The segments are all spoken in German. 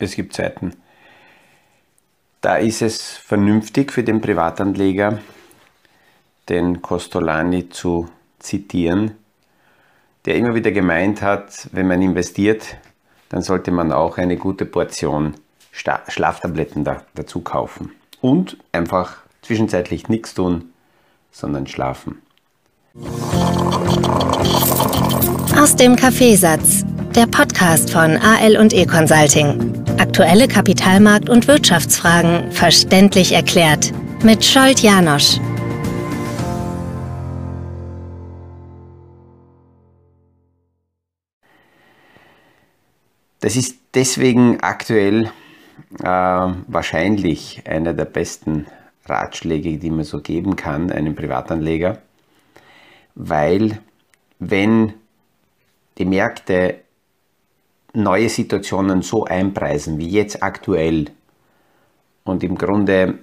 es gibt Zeiten, da ist es vernünftig für den Privatanleger, den Costolani zu zitieren, der immer wieder gemeint hat, wenn man investiert, dann sollte man auch eine gute Portion Schlaftabletten da, dazu kaufen. Und einfach zwischenzeitlich nichts tun, sondern schlafen. Aus dem Kaffeesatz, der Podcast von AL und E Consulting. Aktuelle Kapitalmarkt- und Wirtschaftsfragen verständlich erklärt mit Scholt Janosch. Das ist deswegen aktuell äh, wahrscheinlich einer der besten Ratschläge, die man so geben kann, einem Privatanleger, weil wenn die Märkte neue Situationen so einpreisen wie jetzt aktuell und im Grunde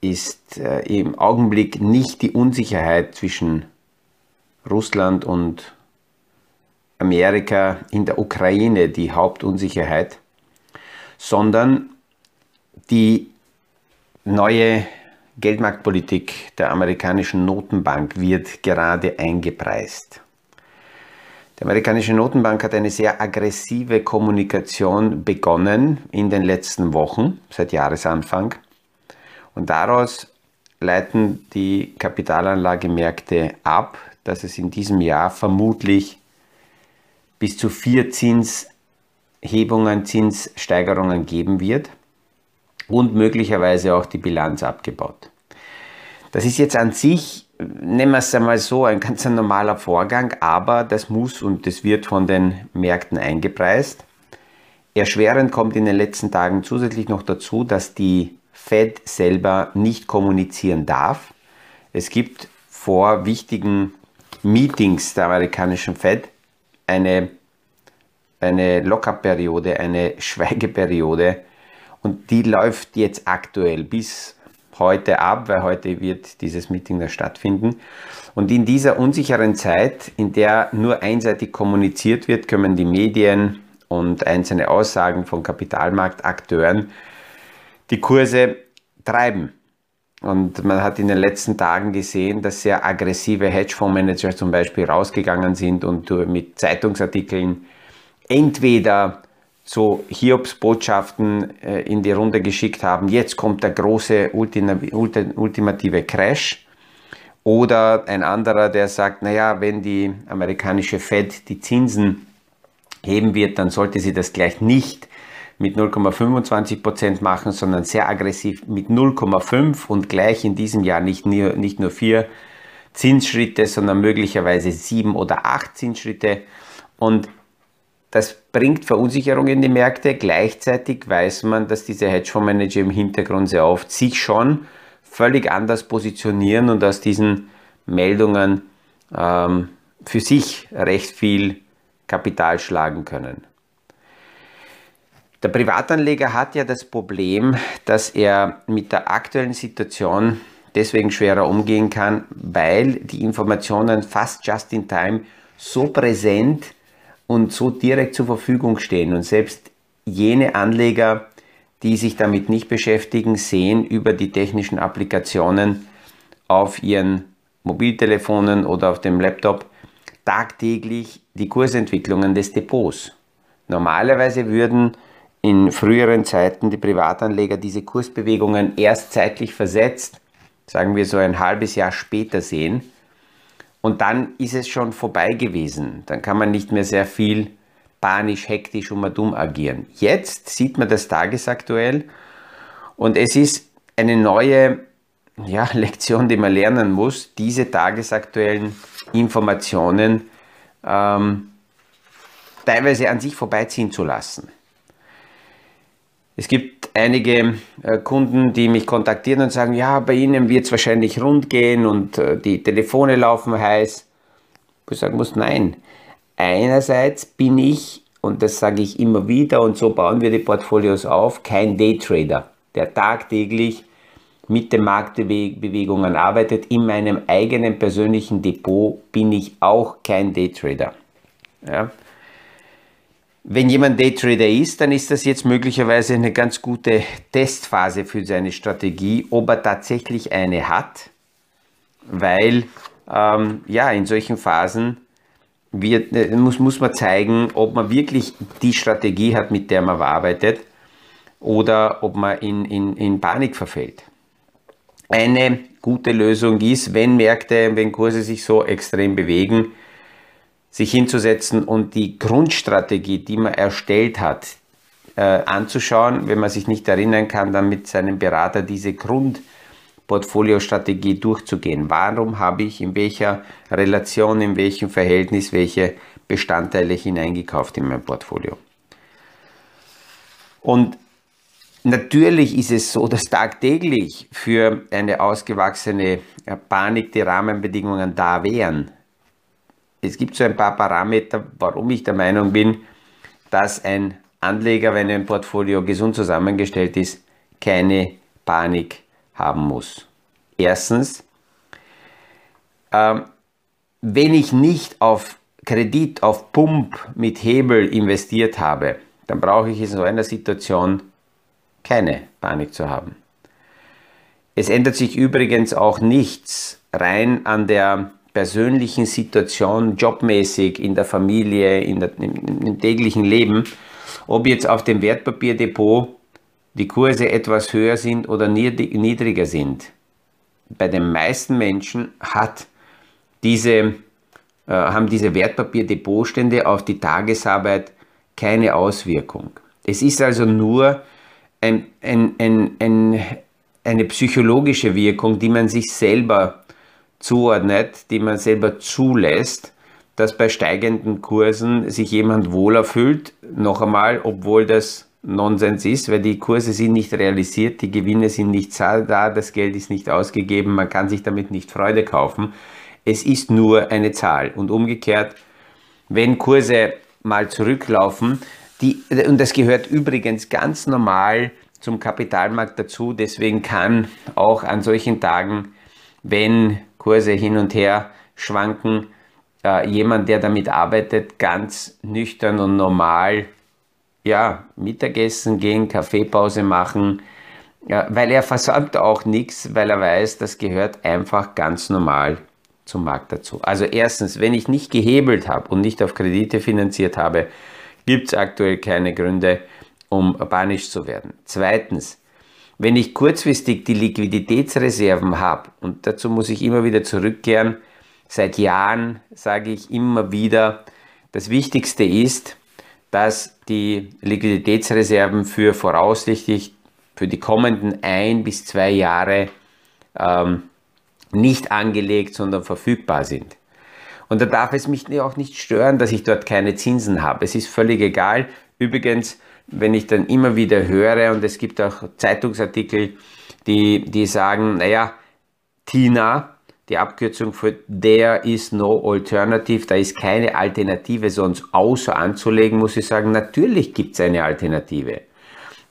ist äh, im Augenblick nicht die Unsicherheit zwischen Russland und Amerika in der Ukraine die Hauptunsicherheit, sondern die neue Geldmarktpolitik der amerikanischen Notenbank wird gerade eingepreist. Die amerikanische Notenbank hat eine sehr aggressive Kommunikation begonnen in den letzten Wochen, seit Jahresanfang. Und daraus leiten die Kapitalanlagemärkte ab, dass es in diesem Jahr vermutlich bis zu vier Zinshebungen, Zinssteigerungen geben wird und möglicherweise auch die Bilanz abgebaut. Das ist jetzt an sich, nehmen wir es einmal so, ein ganz normaler Vorgang, aber das muss und das wird von den Märkten eingepreist. Erschwerend kommt in den letzten Tagen zusätzlich noch dazu, dass die Fed selber nicht kommunizieren darf. Es gibt vor wichtigen Meetings der amerikanischen Fed eine, eine Lockup-Periode, eine Schweigeperiode, und die läuft jetzt aktuell bis heute ab, weil heute wird dieses Meeting da stattfinden. Und in dieser unsicheren Zeit, in der nur einseitig kommuniziert wird, können die Medien und einzelne Aussagen von Kapitalmarktakteuren die Kurse treiben. Und man hat in den letzten Tagen gesehen, dass sehr aggressive Hedgefondsmanager zum Beispiel rausgegangen sind und mit Zeitungsartikeln entweder so Hiobs-Botschaften äh, in die Runde geschickt haben, jetzt kommt der große ultimative Crash. Oder ein anderer, der sagt, naja, wenn die amerikanische Fed die Zinsen heben wird, dann sollte sie das gleich nicht mit 0,25% machen, sondern sehr aggressiv mit 0,5 und gleich in diesem Jahr nicht nur, nicht nur vier Zinsschritte, sondern möglicherweise sieben oder acht Zinsschritte. Und das bringt Verunsicherung in die Märkte. Gleichzeitig weiß man, dass diese Hedgefondsmanager im Hintergrund sehr oft sich schon völlig anders positionieren und aus diesen Meldungen ähm, für sich recht viel Kapital schlagen können. Der Privatanleger hat ja das Problem, dass er mit der aktuellen Situation deswegen schwerer umgehen kann, weil die Informationen fast just in time so präsent sind, und so direkt zur Verfügung stehen. Und selbst jene Anleger, die sich damit nicht beschäftigen, sehen über die technischen Applikationen auf ihren Mobiltelefonen oder auf dem Laptop tagtäglich die Kursentwicklungen des Depots. Normalerweise würden in früheren Zeiten die Privatanleger diese Kursbewegungen erst zeitlich versetzt, sagen wir so ein halbes Jahr später sehen. Und dann ist es schon vorbei gewesen. Dann kann man nicht mehr sehr viel panisch, hektisch und dumm agieren. Jetzt sieht man das tagesaktuell und es ist eine neue ja, Lektion, die man lernen muss, diese tagesaktuellen Informationen ähm, teilweise an sich vorbeiziehen zu lassen. Es gibt einige äh, Kunden, die mich kontaktieren und sagen, ja, bei Ihnen wird es wahrscheinlich rund gehen und äh, die Telefone laufen heiß. Wo ich sagen muss, nein. Einerseits bin ich, und das sage ich immer wieder, und so bauen wir die Portfolios auf, kein Daytrader, der tagtäglich mit den Marktbewegungen arbeitet. In meinem eigenen persönlichen Depot bin ich auch kein Daytrader. Ja? Wenn jemand Daytrader ist, dann ist das jetzt möglicherweise eine ganz gute Testphase für seine Strategie, ob er tatsächlich eine hat, weil ähm, ja, in solchen Phasen wird, äh, muss, muss man zeigen, ob man wirklich die Strategie hat, mit der man arbeitet oder ob man in, in, in Panik verfällt. Eine gute Lösung ist, wenn Märkte, wenn Kurse sich so extrem bewegen, sich hinzusetzen und die Grundstrategie, die man erstellt hat, äh, anzuschauen. Wenn man sich nicht erinnern kann, dann mit seinem Berater diese Grundportfoliostrategie durchzugehen. Warum habe ich in welcher Relation, in welchem Verhältnis welche Bestandteile hineingekauft in mein Portfolio? Und Natürlich ist es so, dass tagtäglich für eine ausgewachsene Panik die Rahmenbedingungen da wären. Es gibt so ein paar Parameter, warum ich der Meinung bin, dass ein Anleger, wenn ein Portfolio gesund zusammengestellt ist, keine Panik haben muss. Erstens, ähm, wenn ich nicht auf Kredit, auf Pump mit Hebel investiert habe, dann brauche ich in so einer Situation keine Panik zu haben. Es ändert sich übrigens auch nichts rein an der persönlichen Situation, jobmäßig, in der Familie, in der, im, im täglichen Leben, ob jetzt auf dem Wertpapierdepot die Kurse etwas höher sind oder niedriger sind. Bei den meisten Menschen hat diese, äh, haben diese Wertpapierdepotstände auf die Tagesarbeit keine Auswirkung. Es ist also nur ein, ein, ein, ein, eine psychologische Wirkung, die man sich selber zuordnet, die man selber zulässt, dass bei steigenden Kursen sich jemand wohler fühlt. Noch einmal, obwohl das Nonsens ist, weil die Kurse sind nicht realisiert, die Gewinne sind nicht da, das Geld ist nicht ausgegeben, man kann sich damit nicht Freude kaufen. Es ist nur eine Zahl. Und umgekehrt, wenn Kurse mal zurücklaufen, die, und das gehört übrigens ganz normal zum Kapitalmarkt dazu. Deswegen kann auch an solchen Tagen, wenn Kurse hin und her schwanken, äh, jemand, der damit arbeitet, ganz nüchtern und normal ja, Mittagessen gehen, Kaffeepause machen, ja, weil er versäumt auch nichts, weil er weiß, das gehört einfach ganz normal zum Markt dazu. Also erstens, wenn ich nicht gehebelt habe und nicht auf Kredite finanziert habe, gibt es aktuell keine Gründe, um panisch zu werden. Zweitens, wenn ich kurzfristig die Liquiditätsreserven habe, und dazu muss ich immer wieder zurückkehren, seit Jahren sage ich immer wieder, das Wichtigste ist, dass die Liquiditätsreserven für voraussichtlich für die kommenden ein bis zwei Jahre ähm, nicht angelegt, sondern verfügbar sind. Und da darf es mich auch nicht stören, dass ich dort keine Zinsen habe. Es ist völlig egal. Übrigens, wenn ich dann immer wieder höre, und es gibt auch Zeitungsartikel, die, die sagen, naja, TINA, die Abkürzung für There is no alternative, da ist keine Alternative sonst außer anzulegen, muss ich sagen, natürlich gibt es eine Alternative.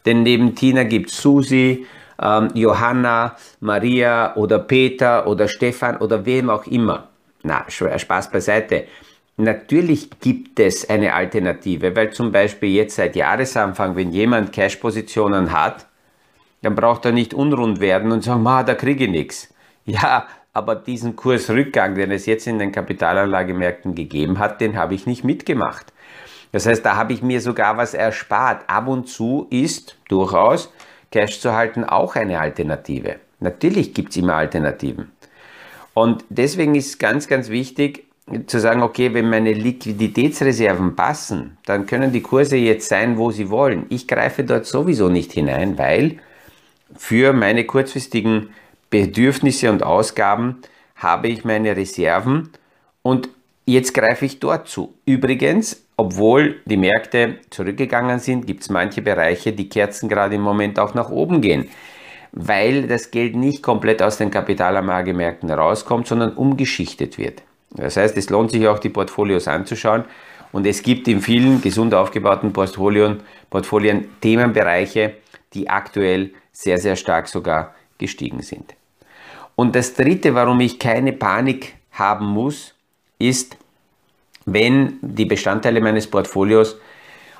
Denn neben Tina gibt es Susi, ähm, Johanna, Maria oder Peter oder Stefan oder wem auch immer. Na, Spaß beiseite. Natürlich gibt es eine Alternative, weil zum Beispiel jetzt seit Jahresanfang, wenn jemand Cash-Positionen hat, dann braucht er nicht unrund werden und sagen, da kriege ich nichts. Ja, aber diesen Kursrückgang, den es jetzt in den Kapitalanlagemärkten gegeben hat, den habe ich nicht mitgemacht. Das heißt, da habe ich mir sogar was erspart. Ab und zu ist durchaus Cash zu halten auch eine Alternative. Natürlich gibt es immer Alternativen. Und deswegen ist ganz, ganz wichtig zu sagen, okay, wenn meine Liquiditätsreserven passen, dann können die Kurse jetzt sein, wo sie wollen. Ich greife dort sowieso nicht hinein, weil für meine kurzfristigen Bedürfnisse und Ausgaben habe ich meine Reserven und jetzt greife ich dort zu. Übrigens, obwohl die Märkte zurückgegangen sind, gibt es manche Bereiche, die Kerzen gerade im Moment auch nach oben gehen weil das Geld nicht komplett aus den Kapitalanlagemärkten rauskommt, sondern umgeschichtet wird. Das heißt, es lohnt sich auch, die Portfolios anzuschauen. Und es gibt in vielen gesund aufgebauten Portfolien, Portfolien Themenbereiche, die aktuell sehr, sehr stark sogar gestiegen sind. Und das Dritte, warum ich keine Panik haben muss, ist, wenn die Bestandteile meines Portfolios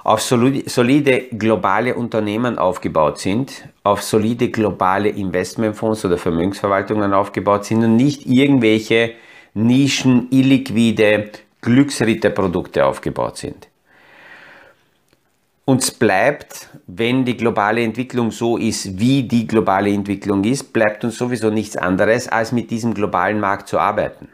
auf solide globale Unternehmen aufgebaut sind, auf solide globale Investmentfonds oder Vermögensverwaltungen aufgebaut sind und nicht irgendwelche Nischen, illiquide Glücksritterprodukte aufgebaut sind. Uns bleibt, wenn die globale Entwicklung so ist, wie die globale Entwicklung ist, bleibt uns sowieso nichts anderes, als mit diesem globalen Markt zu arbeiten.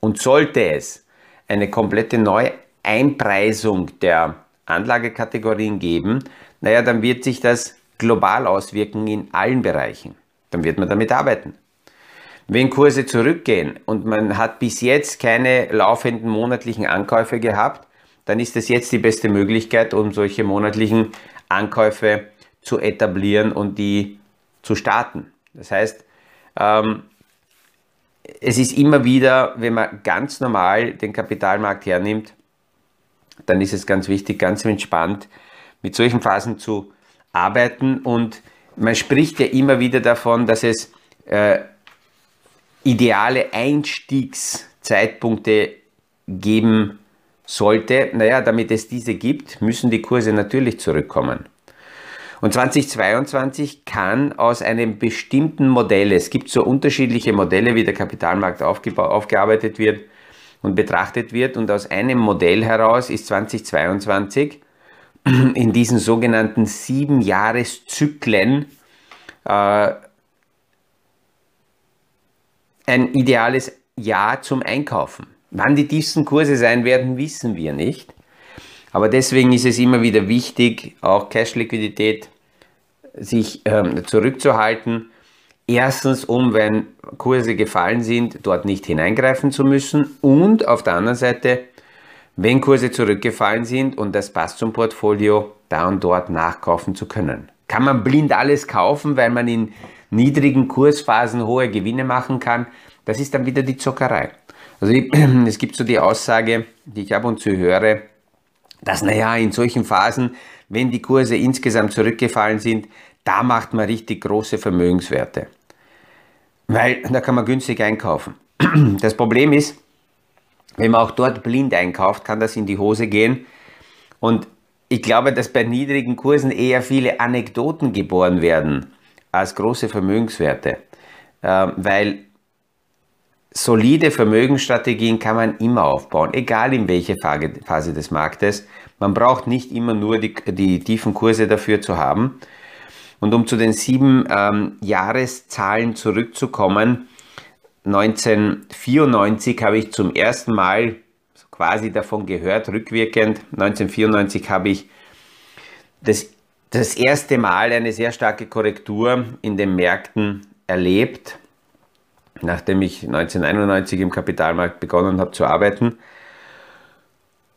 Und sollte es eine komplette Neueinpreisung der Anlagekategorien geben, naja, dann wird sich das global auswirken in allen Bereichen. Dann wird man damit arbeiten. Wenn Kurse zurückgehen und man hat bis jetzt keine laufenden monatlichen Ankäufe gehabt, dann ist es jetzt die beste Möglichkeit, um solche monatlichen Ankäufe zu etablieren und die zu starten. Das heißt, ähm, es ist immer wieder, wenn man ganz normal den Kapitalmarkt hernimmt, dann ist es ganz wichtig, ganz entspannt mit solchen Phasen zu arbeiten. Und man spricht ja immer wieder davon, dass es äh, ideale Einstiegszeitpunkte geben sollte, naja, damit es diese gibt, müssen die Kurse natürlich zurückkommen. Und 2022 kann aus einem bestimmten Modell, es gibt so unterschiedliche Modelle, wie der Kapitalmarkt aufgearbeitet wird und betrachtet wird, und aus einem Modell heraus ist 2022 in diesen sogenannten sieben Jahreszyklen äh, ein ideales Jahr zum Einkaufen. Wann die tiefsten Kurse sein werden, wissen wir nicht. Aber deswegen ist es immer wieder wichtig, auch Cash-Liquidität sich ähm, zurückzuhalten. Erstens, um, wenn Kurse gefallen sind, dort nicht hineingreifen zu müssen. Und auf der anderen Seite, wenn Kurse zurückgefallen sind und das passt zum Portfolio, da und dort nachkaufen zu können. Kann man blind alles kaufen, weil man in niedrigen Kursphasen hohe Gewinne machen kann? Das ist dann wieder die Zockerei. Also es gibt so die Aussage, die ich ab und zu höre, dass naja, in solchen Phasen, wenn die Kurse insgesamt zurückgefallen sind, da macht man richtig große Vermögenswerte. Weil da kann man günstig einkaufen. Das Problem ist, wenn man auch dort blind einkauft, kann das in die Hose gehen. Und ich glaube, dass bei niedrigen Kursen eher viele Anekdoten geboren werden als große Vermögenswerte. Ähm, weil solide Vermögensstrategien kann man immer aufbauen, egal in welcher Phase des Marktes. Man braucht nicht immer nur die, die tiefen Kurse dafür zu haben. Und um zu den sieben ähm, Jahreszahlen zurückzukommen, 1994 habe ich zum ersten Mal quasi davon gehört, rückwirkend. 1994 habe ich das, das erste Mal eine sehr starke Korrektur in den Märkten erlebt nachdem ich 1991 im Kapitalmarkt begonnen habe zu arbeiten.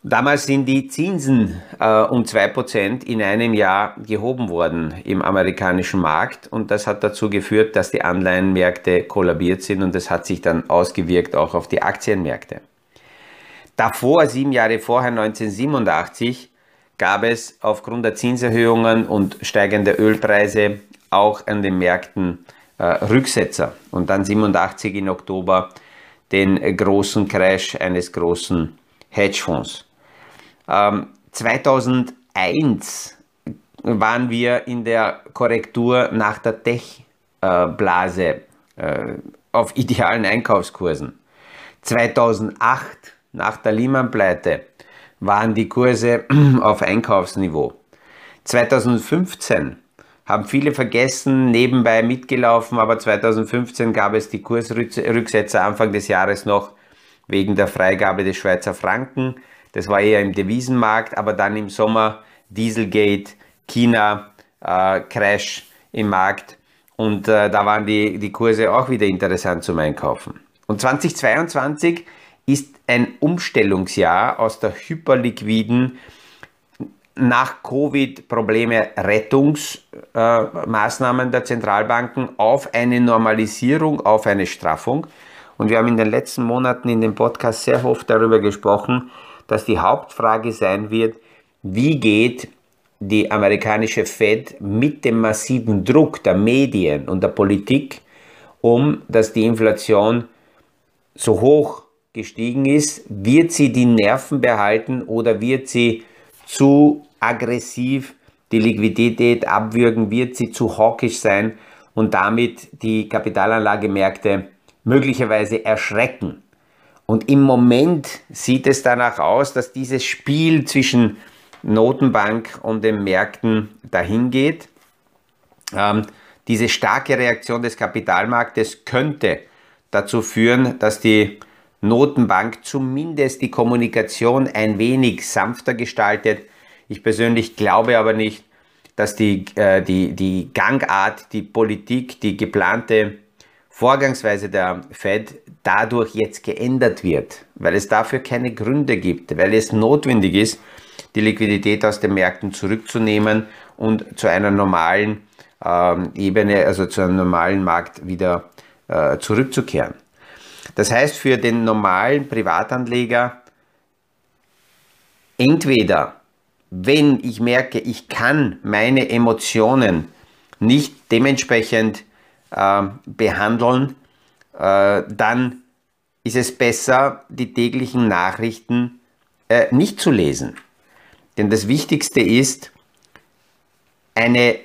Damals sind die Zinsen äh, um 2% in einem Jahr gehoben worden im amerikanischen Markt und das hat dazu geführt, dass die Anleihenmärkte kollabiert sind und das hat sich dann ausgewirkt auch auf die Aktienmärkte. Davor, sieben Jahre vorher, 1987, gab es aufgrund der Zinserhöhungen und steigender Ölpreise auch an den Märkten äh, Rücksetzer und dann 87 in Oktober den großen Crash eines großen Hedgefonds. Ähm, 2001 waren wir in der Korrektur nach der Tech-Blase äh, auf idealen Einkaufskursen. 2008 nach der Lehman-Pleite waren die Kurse auf Einkaufsniveau. 2015 haben viele vergessen, nebenbei mitgelaufen, aber 2015 gab es die Kursrücksetzer Anfang des Jahres noch wegen der Freigabe des Schweizer Franken. Das war eher im Devisenmarkt, aber dann im Sommer Dieselgate, China, äh, Crash im Markt und äh, da waren die, die Kurse auch wieder interessant zum Einkaufen. Und 2022 ist ein Umstellungsjahr aus der hyperliquiden nach Covid-Probleme Rettungsmaßnahmen äh, der Zentralbanken auf eine Normalisierung, auf eine Straffung. Und wir haben in den letzten Monaten in dem Podcast sehr oft darüber gesprochen, dass die Hauptfrage sein wird, wie geht die amerikanische Fed mit dem massiven Druck der Medien und der Politik um, dass die Inflation so hoch gestiegen ist, wird sie die Nerven behalten oder wird sie zu aggressiv die Liquidität abwürgen, wird sie zu hawkisch sein und damit die Kapitalanlagemärkte möglicherweise erschrecken. Und im Moment sieht es danach aus, dass dieses Spiel zwischen Notenbank und den Märkten dahin geht. Ähm, diese starke Reaktion des Kapitalmarktes könnte dazu führen, dass die Notenbank zumindest die Kommunikation ein wenig sanfter gestaltet. Ich persönlich glaube aber nicht, dass die, äh, die, die Gangart, die Politik, die geplante Vorgangsweise der Fed dadurch jetzt geändert wird, weil es dafür keine Gründe gibt, weil es notwendig ist, die Liquidität aus den Märkten zurückzunehmen und zu einer normalen ähm, Ebene, also zu einem normalen Markt wieder äh, zurückzukehren. Das heißt für den normalen Privatanleger, entweder wenn ich merke, ich kann meine Emotionen nicht dementsprechend äh, behandeln, äh, dann ist es besser, die täglichen Nachrichten äh, nicht zu lesen. Denn das Wichtigste ist, eine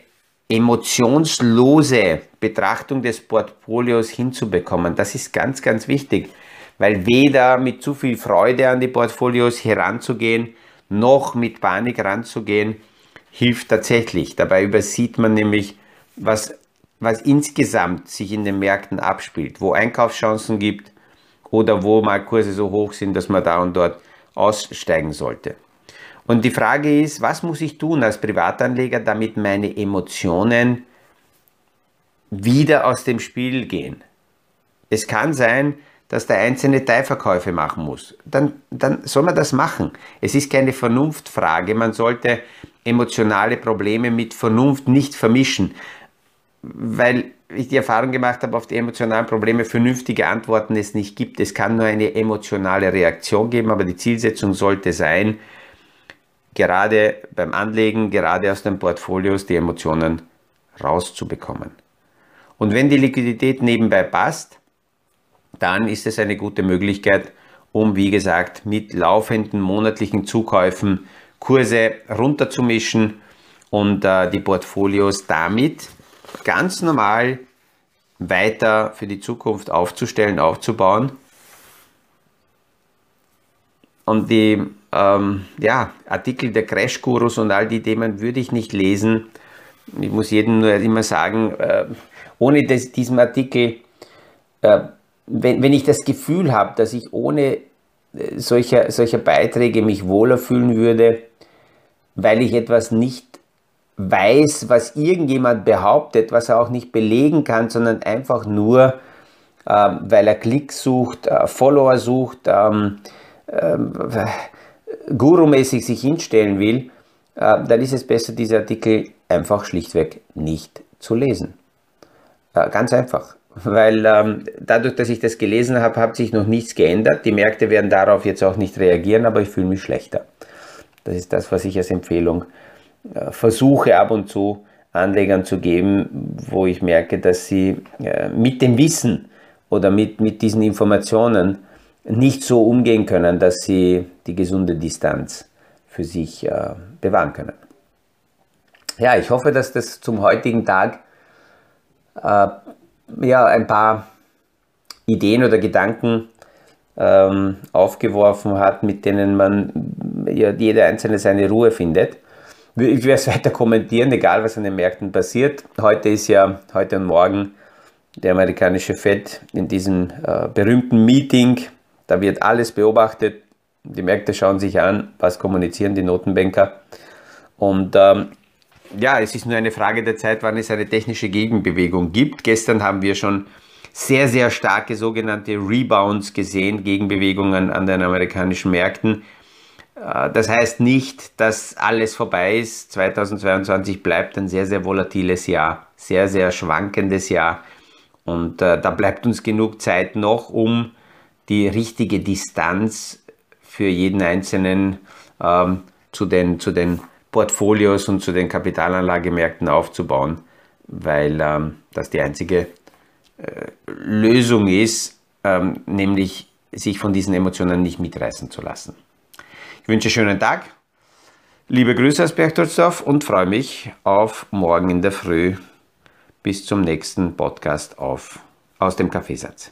emotionslose Betrachtung des Portfolios hinzubekommen. Das ist ganz, ganz wichtig, weil weder mit zu viel Freude an die Portfolios heranzugehen, noch mit Panik ranzugehen, hilft tatsächlich. Dabei übersieht man nämlich, was, was insgesamt sich in den Märkten abspielt, wo Einkaufschancen gibt oder wo mal Kurse so hoch sind, dass man da und dort aussteigen sollte. Und die Frage ist, was muss ich tun als Privatanleger, damit meine Emotionen wieder aus dem Spiel gehen? Es kann sein, dass der einzelne Teilverkäufe machen muss. Dann, dann soll man das machen. Es ist keine Vernunftfrage. Man sollte emotionale Probleme mit Vernunft nicht vermischen, weil ich die Erfahrung gemacht habe, auf die emotionalen Probleme vernünftige Antworten es nicht gibt. Es kann nur eine emotionale Reaktion geben, aber die Zielsetzung sollte sein, gerade beim Anlegen, gerade aus den Portfolios die Emotionen rauszubekommen. Und wenn die Liquidität nebenbei passt, dann ist es eine gute Möglichkeit, um wie gesagt mit laufenden monatlichen Zukäufen Kurse runterzumischen und äh, die Portfolios damit ganz normal weiter für die Zukunft aufzustellen, aufzubauen. Und die ähm, ja, Artikel der Crash-Gurus und all die Themen würde ich nicht lesen. Ich muss jedem nur immer sagen, äh, ohne das, diesen Artikel, äh, wenn, wenn ich das Gefühl habe, dass ich ohne äh, solcher, solcher Beiträge mich wohler fühlen würde, weil ich etwas nicht weiß, was irgendjemand behauptet, was er auch nicht belegen kann, sondern einfach nur, äh, weil er Klicks sucht, äh, Follower sucht, ähm, ähm, gurumäßig sich hinstellen will, äh, dann ist es besser, diese Artikel einfach schlichtweg nicht zu lesen. Äh, ganz einfach. Weil ähm, dadurch, dass ich das gelesen habe, hat sich noch nichts geändert. Die Märkte werden darauf jetzt auch nicht reagieren, aber ich fühle mich schlechter. Das ist das, was ich als Empfehlung äh, versuche ab und zu Anlegern zu geben, wo ich merke, dass sie äh, mit dem Wissen oder mit, mit diesen Informationen nicht so umgehen können, dass sie die gesunde Distanz für sich äh, bewahren können. Ja, ich hoffe, dass das zum heutigen Tag äh, ja, ein paar Ideen oder Gedanken ähm, aufgeworfen hat, mit denen man ja, jeder Einzelne seine Ruhe findet. Ich werde es weiter kommentieren, egal was an den Märkten passiert. Heute ist ja, heute und morgen der amerikanische Fed in diesem äh, berühmten Meeting da wird alles beobachtet. Die Märkte schauen sich an, was kommunizieren die Notenbanker. Und ähm, ja, es ist nur eine Frage der Zeit, wann es eine technische Gegenbewegung gibt. Gestern haben wir schon sehr, sehr starke sogenannte Rebounds gesehen, Gegenbewegungen an den amerikanischen Märkten. Äh, das heißt nicht, dass alles vorbei ist. 2022 bleibt ein sehr, sehr volatiles Jahr, sehr, sehr schwankendes Jahr. Und äh, da bleibt uns genug Zeit noch, um die richtige Distanz für jeden Einzelnen ähm, zu, den, zu den Portfolios und zu den Kapitalanlagemärkten aufzubauen, weil ähm, das die einzige äh, Lösung ist, ähm, nämlich sich von diesen Emotionen nicht mitreißen zu lassen. Ich wünsche einen schönen Tag. Liebe Grüße aus Berchtoldsdorf und freue mich auf morgen in der Früh. Bis zum nächsten Podcast auf, aus dem Kaffeesatz.